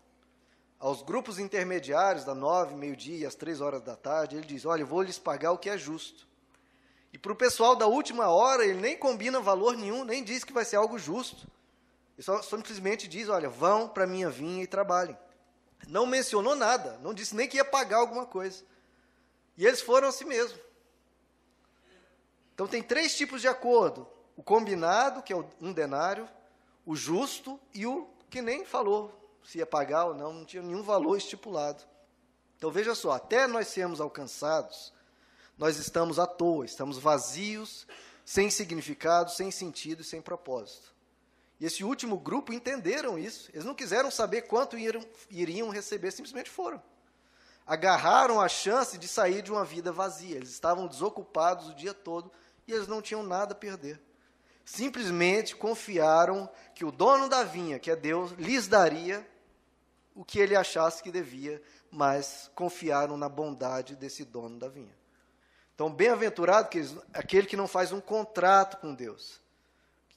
Speaker 1: Aos grupos intermediários, da nove, meio-dia e às três horas da tarde, ele diz: Olha, vou lhes pagar o que é justo. E para o pessoal da última hora, ele nem combina valor nenhum, nem diz que vai ser algo justo. Ele só simplesmente diz: Olha, vão para a minha vinha e trabalhem. Não mencionou nada, não disse nem que ia pagar alguma coisa. E eles foram assim mesmo. Então tem três tipos de acordo: o combinado, que é um denário, o justo e o que nem falou se ia pagar ou não, não tinha nenhum valor estipulado. Então veja só, até nós sermos alcançados, nós estamos à toa, estamos vazios, sem significado, sem sentido e sem propósito. E esse último grupo entenderam isso. Eles não quiseram saber quanto iriam, iriam receber, simplesmente foram. Agarraram a chance de sair de uma vida vazia. Eles estavam desocupados o dia todo e eles não tinham nada a perder simplesmente confiaram que o dono da vinha, que é Deus, lhes daria o que ele achasse que devia, mas confiaram na bondade desse dono da vinha. Então, bem-aventurado aquele que não faz um contrato com Deus,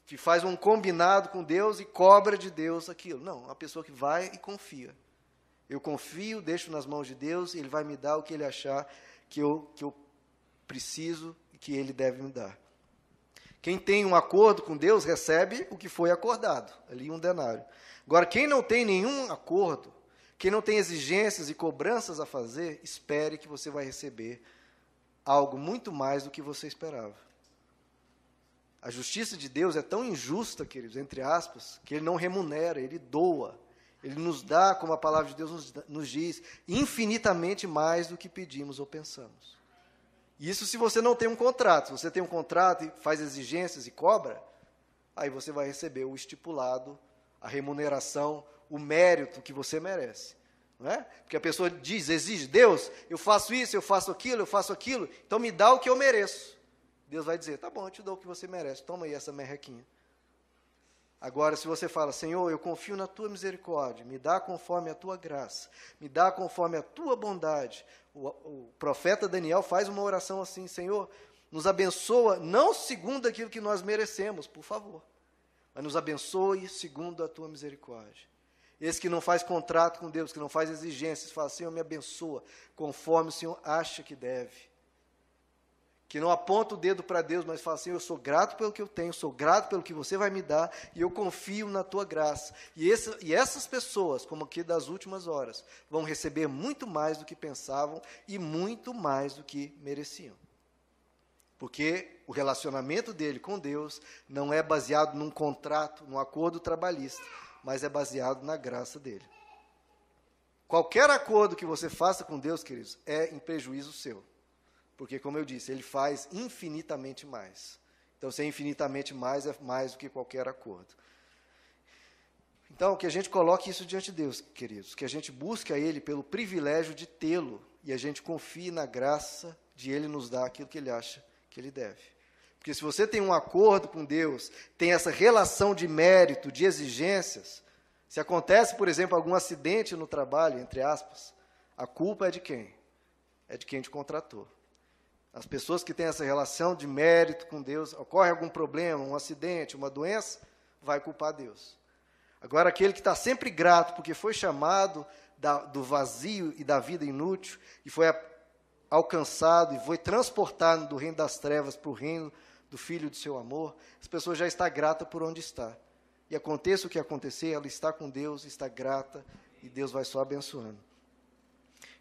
Speaker 1: que faz um combinado com Deus e cobra de Deus aquilo. Não, a pessoa que vai e confia. Eu confio, deixo nas mãos de Deus, e Ele vai me dar o que Ele achar que eu, que eu preciso e que Ele deve me dar. Quem tem um acordo com Deus recebe o que foi acordado, ali um denário. Agora, quem não tem nenhum acordo, quem não tem exigências e cobranças a fazer, espere que você vai receber algo muito mais do que você esperava. A justiça de Deus é tão injusta, queridos, entre aspas, que ele não remunera, ele doa. Ele nos dá, como a palavra de Deus nos, nos diz, infinitamente mais do que pedimos ou pensamos. Isso se você não tem um contrato. Se você tem um contrato e faz exigências e cobra, aí você vai receber o estipulado, a remuneração, o mérito que você merece. Não é? Porque a pessoa diz, exige, Deus, eu faço isso, eu faço aquilo, eu faço aquilo, então me dá o que eu mereço. Deus vai dizer, tá bom, eu te dou o que você merece, toma aí essa merrequinha. Agora, se você fala, Senhor, eu confio na tua misericórdia, me dá conforme a tua graça, me dá conforme a tua bondade. O, o, profeta Daniel faz uma oração assim: Senhor, nos abençoa, não segundo aquilo que nós merecemos, por favor, mas nos abençoe segundo a tua misericórdia. Esse que não faz contrato com Deus, que não faz exigências, fala, Senhor, me abençoa, conforme o Senhor acha que deve que não aponta o dedo para Deus, mas fala assim: Eu sou grato pelo que eu tenho, sou grato pelo que você vai me dar, e eu confio na tua graça. E, esse, e essas pessoas, como aqui das últimas horas, vão receber muito mais do que pensavam e muito mais do que mereciam. Porque o relacionamento dele com Deus não é baseado num contrato, num acordo trabalhista, mas é baseado na graça dele. Qualquer acordo que você faça com Deus, queridos, é em prejuízo seu. Porque, como eu disse, ele faz infinitamente mais. Então, se é infinitamente mais, é mais do que qualquer acordo. Então, que a gente coloque isso diante de Deus, queridos. Que a gente busque a Ele pelo privilégio de tê-lo. E a gente confie na graça de Ele nos dar aquilo que Ele acha que Ele deve. Porque se você tem um acordo com Deus, tem essa relação de mérito, de exigências, se acontece, por exemplo, algum acidente no trabalho, entre aspas, a culpa é de quem? É de quem te contratou. As pessoas que têm essa relação de mérito com Deus, ocorre algum problema, um acidente, uma doença, vai culpar Deus. Agora, aquele que está sempre grato porque foi chamado da, do vazio e da vida inútil e foi alcançado e foi transportado do reino das trevas para o reino do Filho do seu amor, as pessoas já está grata por onde está. E aconteça o que acontecer, ela está com Deus, está grata e Deus vai só abençoando.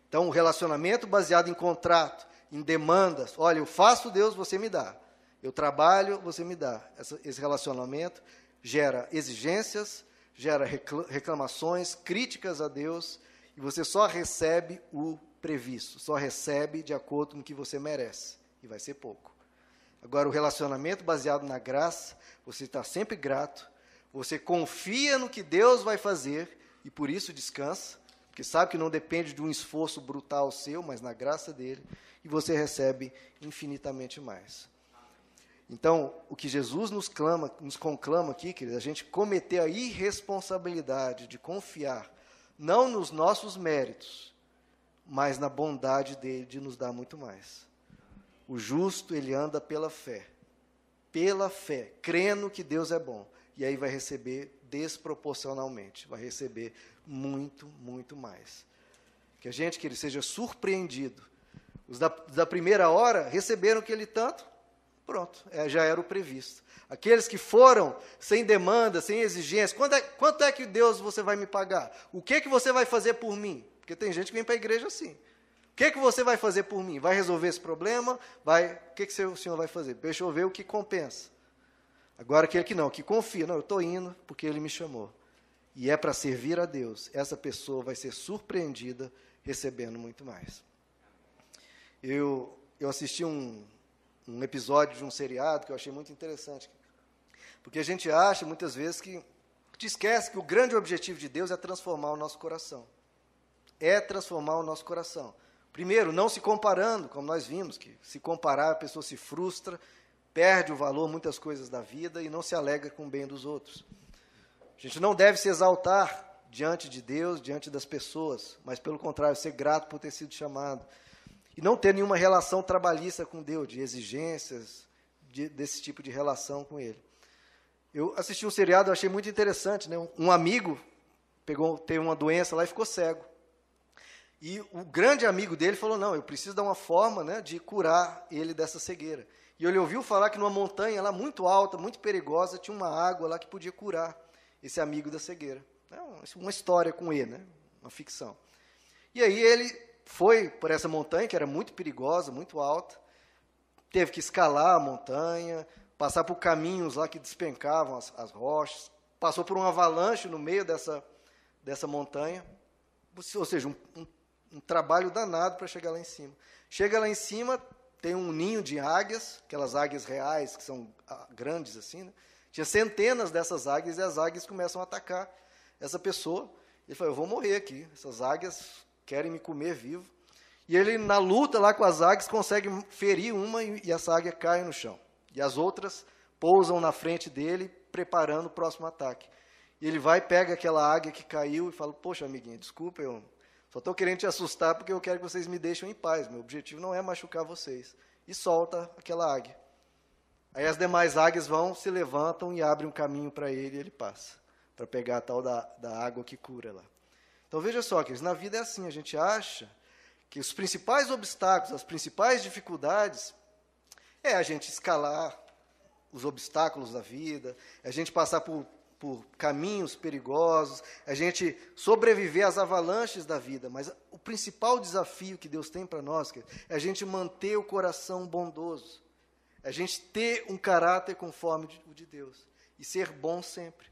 Speaker 1: Então, o relacionamento baseado em contrato, em demandas. Olha, eu faço Deus, você me dá. Eu trabalho, você me dá. Esse relacionamento gera exigências, gera reclamações, críticas a Deus, e você só recebe o previsto, só recebe de acordo com o que você merece, e vai ser pouco. Agora, o relacionamento baseado na graça, você está sempre grato, você confia no que Deus vai fazer, e por isso descansa, porque sabe que não depende de um esforço brutal seu, mas na graça dele, e você recebe infinitamente mais. Então, o que Jesus nos clama, nos conclama aqui, queridos, a gente cometer a irresponsabilidade de confiar não nos nossos méritos, mas na bondade dele de nos dar muito mais. O justo, ele anda pela fé. Pela fé, crendo que Deus é bom. E aí vai receber desproporcionalmente, vai receber muito, muito mais. Que a gente, que ele seja surpreendido. Os da, da primeira hora receberam aquele tanto, pronto, é, já era o previsto. Aqueles que foram sem demanda, sem exigência, quanto é, quanto é que Deus você vai me pagar? O que, que você vai fazer por mim? Porque tem gente que vem para a igreja assim. O que, que você vai fazer por mim? Vai resolver esse problema? Vai, o que, que o senhor vai fazer? Deixa eu ver o que compensa. Agora, aquele que não, que confia, não, eu estou indo porque ele me chamou. E é para servir a Deus, essa pessoa vai ser surpreendida recebendo muito mais. Eu, eu assisti um, um episódio de um seriado que eu achei muito interessante. Porque a gente acha, muitas vezes, que te esquece que o grande objetivo de Deus é transformar o nosso coração. É transformar o nosso coração. Primeiro, não se comparando, como nós vimos, que se comparar a pessoa se frustra, perde o valor muitas coisas da vida e não se alegra com o bem dos outros. A gente não deve se exaltar diante de Deus, diante das pessoas, mas pelo contrário, ser grato por ter sido chamado. E não ter nenhuma relação trabalhista com Deus, de exigências, de, desse tipo de relação com Ele. Eu assisti um seriado, eu achei muito interessante, né? Um amigo pegou, teve uma doença lá e ficou cego. E o grande amigo dele falou: Não, eu preciso dar uma forma né, de curar ele dessa cegueira. E ele ouviu falar que numa montanha lá muito alta, muito perigosa, tinha uma água lá que podia curar esse amigo da cegueira. É uma história com ele, né? uma ficção. E aí ele foi por essa montanha, que era muito perigosa, muito alta, teve que escalar a montanha, passar por caminhos lá que despencavam as, as rochas, passou por um avalanche no meio dessa, dessa montanha, ou seja, um, um, um trabalho danado para chegar lá em cima. Chega lá em cima, tem um ninho de águias, aquelas águias reais, que são ah, grandes assim, né? Tinha centenas dessas águias e as águias começam a atacar essa pessoa. Ele falou: Eu vou morrer aqui, essas águias querem me comer vivo. E ele, na luta lá com as águias, consegue ferir uma e essa águia cai no chão. E as outras pousam na frente dele, preparando o próximo ataque. E ele vai, pega aquela águia que caiu e fala: Poxa, amiguinho, desculpa, eu só estou querendo te assustar porque eu quero que vocês me deixem em paz. Meu objetivo não é machucar vocês. E solta aquela águia. Aí as demais águias vão, se levantam e abrem um caminho para ele e ele passa. Para pegar a tal da, da água que cura lá. Então veja só, que na vida é assim, a gente acha que os principais obstáculos, as principais dificuldades, é a gente escalar os obstáculos da vida, é a gente passar por por caminhos perigosos, a gente sobreviver às avalanches da vida, mas o principal desafio que Deus tem para nós é a gente manter o coração bondoso, é a gente ter um caráter conforme o de Deus e ser bom sempre.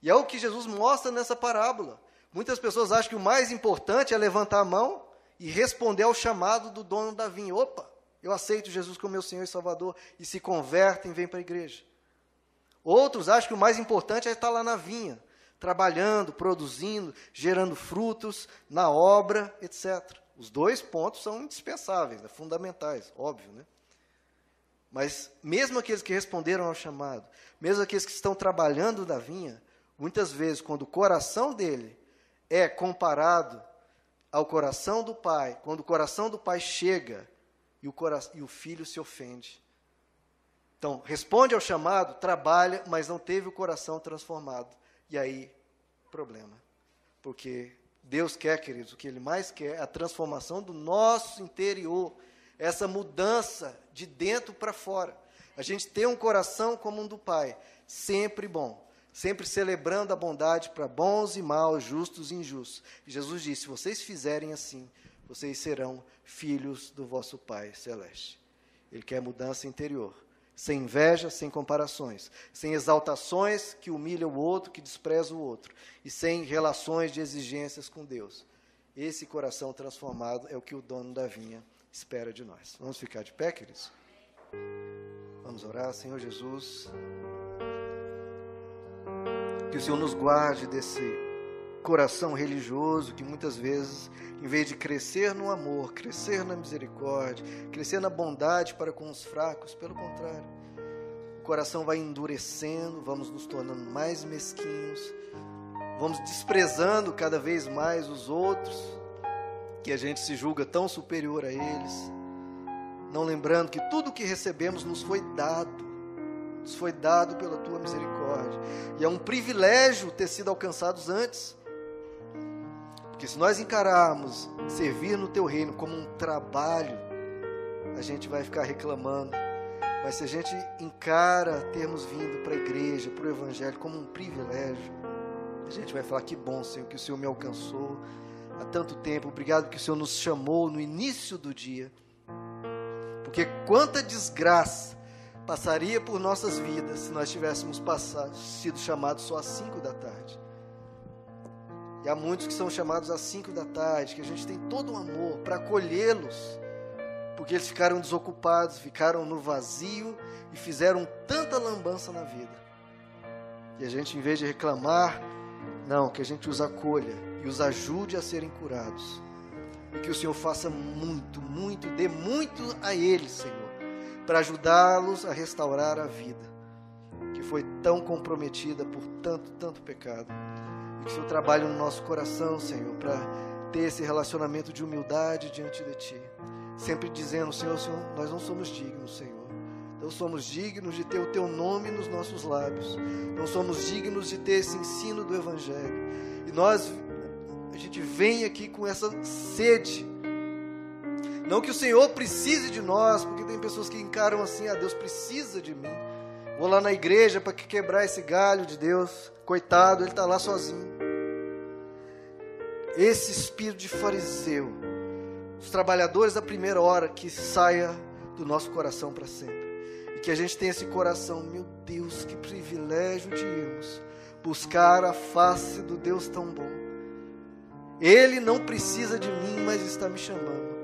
Speaker 1: E é o que Jesus mostra nessa parábola. Muitas pessoas acham que o mais importante é levantar a mão e responder ao chamado do dono da vinha. Opa, eu aceito Jesus como meu Senhor e Salvador e se convertem vêm para a igreja. Outros acham que o mais importante é estar lá na vinha, trabalhando, produzindo, gerando frutos na obra, etc. Os dois pontos são indispensáveis, né, fundamentais, óbvio, né? Mas mesmo aqueles que responderam ao chamado, mesmo aqueles que estão trabalhando na vinha, muitas vezes, quando o coração dele é comparado ao coração do pai, quando o coração do pai chega e o, e o filho se ofende, então, responde ao chamado, trabalha, mas não teve o coração transformado. E aí, problema. Porque Deus quer, queridos, o que Ele mais quer é a transformação do nosso interior, essa mudança de dentro para fora. A gente ter um coração como um do Pai, sempre bom, sempre celebrando a bondade para bons e maus, justos e injustos. E Jesus disse: se vocês fizerem assim, vocês serão filhos do vosso Pai celeste. Ele quer mudança interior sem inveja, sem comparações, sem exaltações que humilham o outro, que despreza o outro, e sem relações de exigências com Deus. Esse coração transformado é o que o dono da vinha espera de nós. Vamos ficar de pé, queridos? Vamos orar, Senhor Jesus. Que o Senhor nos guarde desse coração religioso que muitas vezes, em vez de crescer no amor, crescer na misericórdia, crescer na bondade para com os fracos, pelo contrário, o coração vai endurecendo, vamos nos tornando mais mesquinhos, vamos desprezando cada vez mais os outros, que a gente se julga tão superior a eles, não lembrando que tudo que recebemos nos foi dado nos foi dado pela tua misericórdia. E é um privilégio ter sido alcançados antes. Porque se nós encararmos servir no teu reino como um trabalho, a gente vai ficar reclamando. Mas se a gente encara termos vindo para a igreja, para o evangelho como um privilégio, a gente vai falar que bom, Senhor, que o Senhor me alcançou há tanto tempo. Obrigado que o Senhor nos chamou no início do dia. Porque quanta desgraça passaria por nossas vidas se nós tivéssemos passado, sido chamados só às cinco da tarde. Há muitos que são chamados às cinco da tarde, que a gente tem todo um amor para acolhê-los, porque eles ficaram desocupados, ficaram no vazio e fizeram tanta lambança na vida. E a gente, em vez de reclamar, não, que a gente os acolha e os ajude a serem curados. E que o Senhor faça muito, muito, dê muito a eles, Senhor, para ajudá-los a restaurar a vida, que foi tão comprometida por tanto, tanto pecado. E que o Senhor trabalhe no nosso coração, Senhor, para ter esse relacionamento de humildade diante de Ti. Sempre dizendo, Senhor, Senhor, nós não somos dignos, Senhor. Não somos dignos de ter o Teu nome nos nossos lábios. Não somos dignos de ter esse ensino do Evangelho. E nós, a gente vem aqui com essa sede. Não que o Senhor precise de nós, porque tem pessoas que encaram assim: ah, Deus precisa de mim. Vou lá na igreja para quebrar esse galho de Deus. Coitado, ele está lá sozinho. Esse espírito de fariseu, os trabalhadores da primeira hora, que saia do nosso coração para sempre. E que a gente tenha esse coração, meu Deus, que privilégio de irmos buscar a face do Deus tão bom. Ele não precisa de mim, mas está me chamando.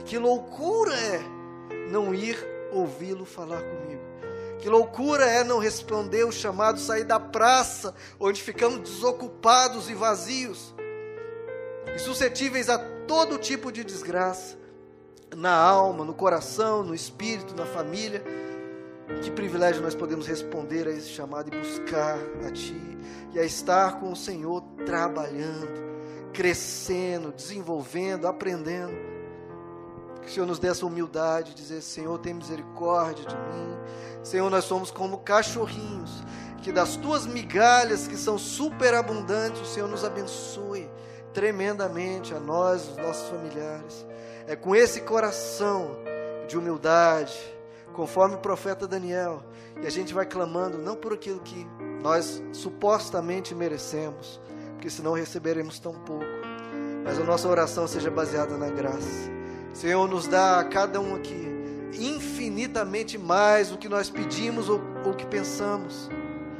Speaker 1: E que loucura é não ir ouvi-lo falar comigo. Que loucura é não responder o chamado, sair da praça, onde ficamos desocupados e vazios, e suscetíveis a todo tipo de desgraça, na alma, no coração, no espírito, na família. Que privilégio nós podemos responder a esse chamado e buscar a Ti, e a estar com o Senhor trabalhando, crescendo, desenvolvendo, aprendendo. Que o Senhor nos dê essa humildade, dizer: Senhor, tem misericórdia de mim. Senhor, nós somos como cachorrinhos, que das tuas migalhas que são superabundantes, o Senhor nos abençoe tremendamente a nós, os nossos familiares. É com esse coração de humildade, conforme o profeta Daniel, e a gente vai clamando não por aquilo que nós supostamente merecemos, porque senão receberemos tão pouco, mas a nossa oração seja baseada na graça Senhor, nos dá a cada um aqui infinitamente mais do que nós pedimos ou, ou que pensamos,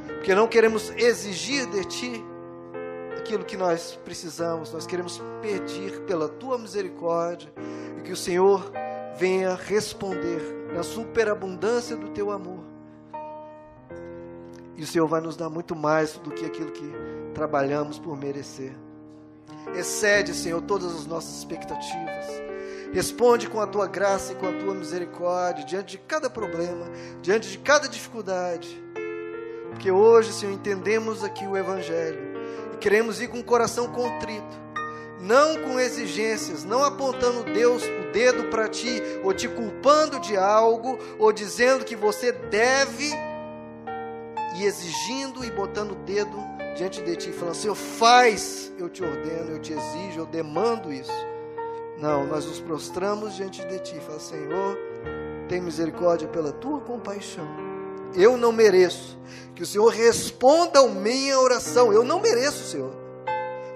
Speaker 1: porque não queremos exigir de Ti aquilo que nós precisamos, nós queremos pedir pela Tua misericórdia e que o Senhor venha responder na superabundância do Teu amor. E o Senhor vai nos dar muito mais do que aquilo que trabalhamos por merecer. Excede, Senhor, todas as nossas expectativas. Responde com a tua graça e com a tua misericórdia diante de cada problema, diante de cada dificuldade. Porque hoje, Senhor, entendemos aqui o Evangelho e queremos ir com o coração contrito, não com exigências, não apontando Deus o dedo para ti, ou te culpando de algo, ou dizendo que você deve, e exigindo e botando o dedo diante de ti, falando: Senhor, faz, eu te ordeno, eu te exijo, eu demando isso. Não, nós nos prostramos diante de Ti, fala, Senhor, tem misericórdia pela Tua compaixão. Eu não mereço que o Senhor responda a minha oração. Eu não mereço, Senhor.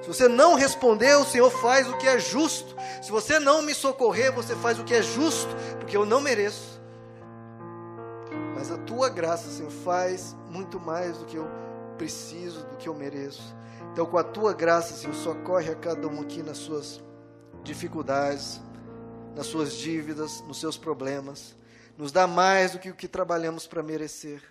Speaker 1: Se você não responder, o Senhor faz o que é justo. Se você não me socorrer, você faz o que é justo, porque eu não mereço. Mas a tua graça, Senhor, faz muito mais do que eu preciso, do que eu mereço. Então, com a tua graça, Senhor, socorre a cada um aqui nas suas dificuldades, nas suas dívidas, nos seus problemas. Nos dá mais do que o que trabalhamos para merecer.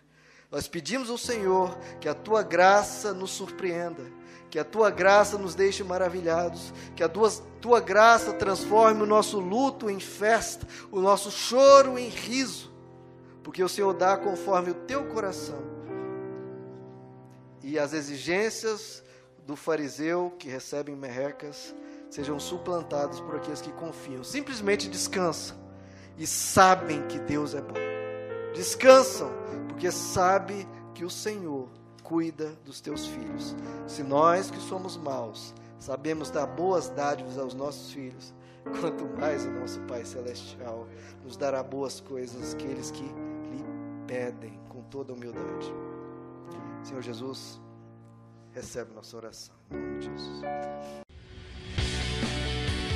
Speaker 1: Nós pedimos ao Senhor que a tua graça nos surpreenda, que a tua graça nos deixe maravilhados, que a tua, tua graça transforme o nosso luto em festa, o nosso choro em riso, porque o Senhor dá conforme o teu coração. E as exigências do fariseu que recebe merrecas sejam suplantados por aqueles que confiam. Simplesmente descansam e sabem que Deus é bom. descansam, porque sabe que o Senhor cuida dos teus filhos. Se nós que somos maus sabemos dar boas dádivas aos nossos filhos, quanto mais o nosso Pai Celestial nos dará boas coisas aqueles que lhe pedem com toda humildade. Senhor Jesus, recebe nossa oração. Em nome de Jesus.